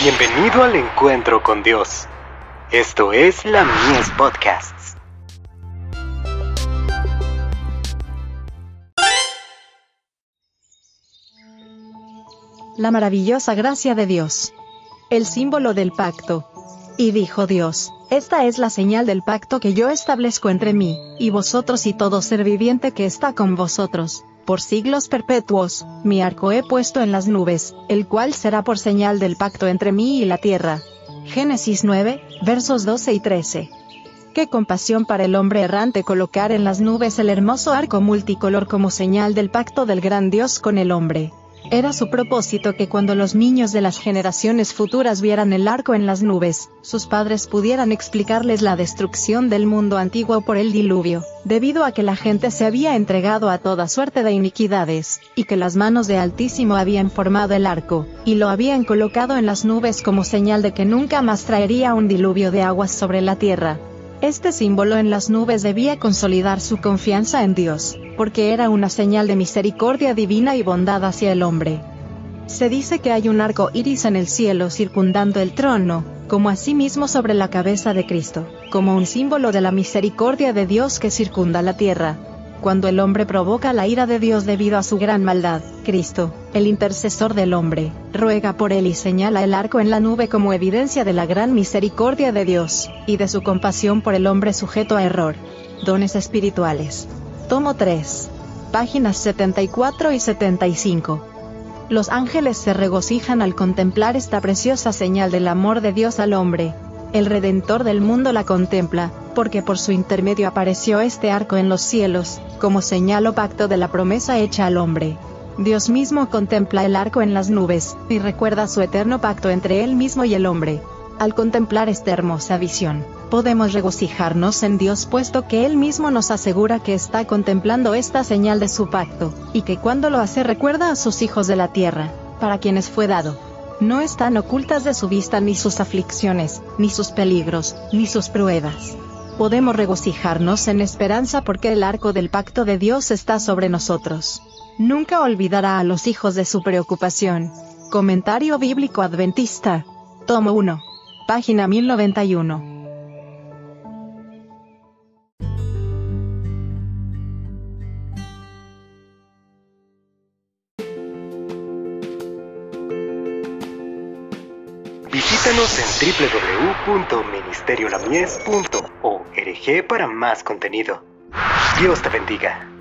Bienvenido al encuentro con Dios. Esto es la Mies Podcasts. La maravillosa gracia de Dios. El símbolo del pacto. Y dijo Dios, esta es la señal del pacto que yo establezco entre mí, y vosotros y todo ser viviente que está con vosotros por siglos perpetuos, mi arco he puesto en las nubes, el cual será por señal del pacto entre mí y la tierra. Génesis 9, versos 12 y 13. Qué compasión para el hombre errante colocar en las nubes el hermoso arco multicolor como señal del pacto del gran Dios con el hombre. Era su propósito que cuando los niños de las generaciones futuras vieran el arco en las nubes, sus padres pudieran explicarles la destrucción del mundo antiguo por el diluvio, debido a que la gente se había entregado a toda suerte de iniquidades, y que las manos de Altísimo habían formado el arco, y lo habían colocado en las nubes como señal de que nunca más traería un diluvio de aguas sobre la tierra. Este símbolo en las nubes debía consolidar su confianza en Dios, porque era una señal de misericordia divina y bondad hacia el hombre. Se dice que hay un arco iris en el cielo circundando el trono, como asimismo sobre la cabeza de Cristo, como un símbolo de la misericordia de Dios que circunda la tierra. Cuando el hombre provoca la ira de Dios debido a su gran maldad, Cristo, el intercesor del hombre, ruega por él y señala el arco en la nube como evidencia de la gran misericordia de Dios, y de su compasión por el hombre sujeto a error. Dones espirituales. Tomo 3. Páginas 74 y 75. Los ángeles se regocijan al contemplar esta preciosa señal del amor de Dios al hombre. El Redentor del mundo la contempla, porque por su intermedio apareció este arco en los cielos, como señal o pacto de la promesa hecha al hombre. Dios mismo contempla el arco en las nubes, y recuerda su eterno pacto entre él mismo y el hombre. Al contemplar esta hermosa visión, podemos regocijarnos en Dios puesto que Él mismo nos asegura que está contemplando esta señal de su pacto, y que cuando lo hace recuerda a sus hijos de la tierra, para quienes fue dado. No están ocultas de su vista ni sus aflicciones, ni sus peligros, ni sus pruebas. Podemos regocijarnos en esperanza porque el arco del pacto de Dios está sobre nosotros. Nunca olvidará a los hijos de su preocupación. Comentario bíblico adventista. Tomo 1 página 1091. Visítanos en www.ministeriolamies.org para más contenido. Dios te bendiga.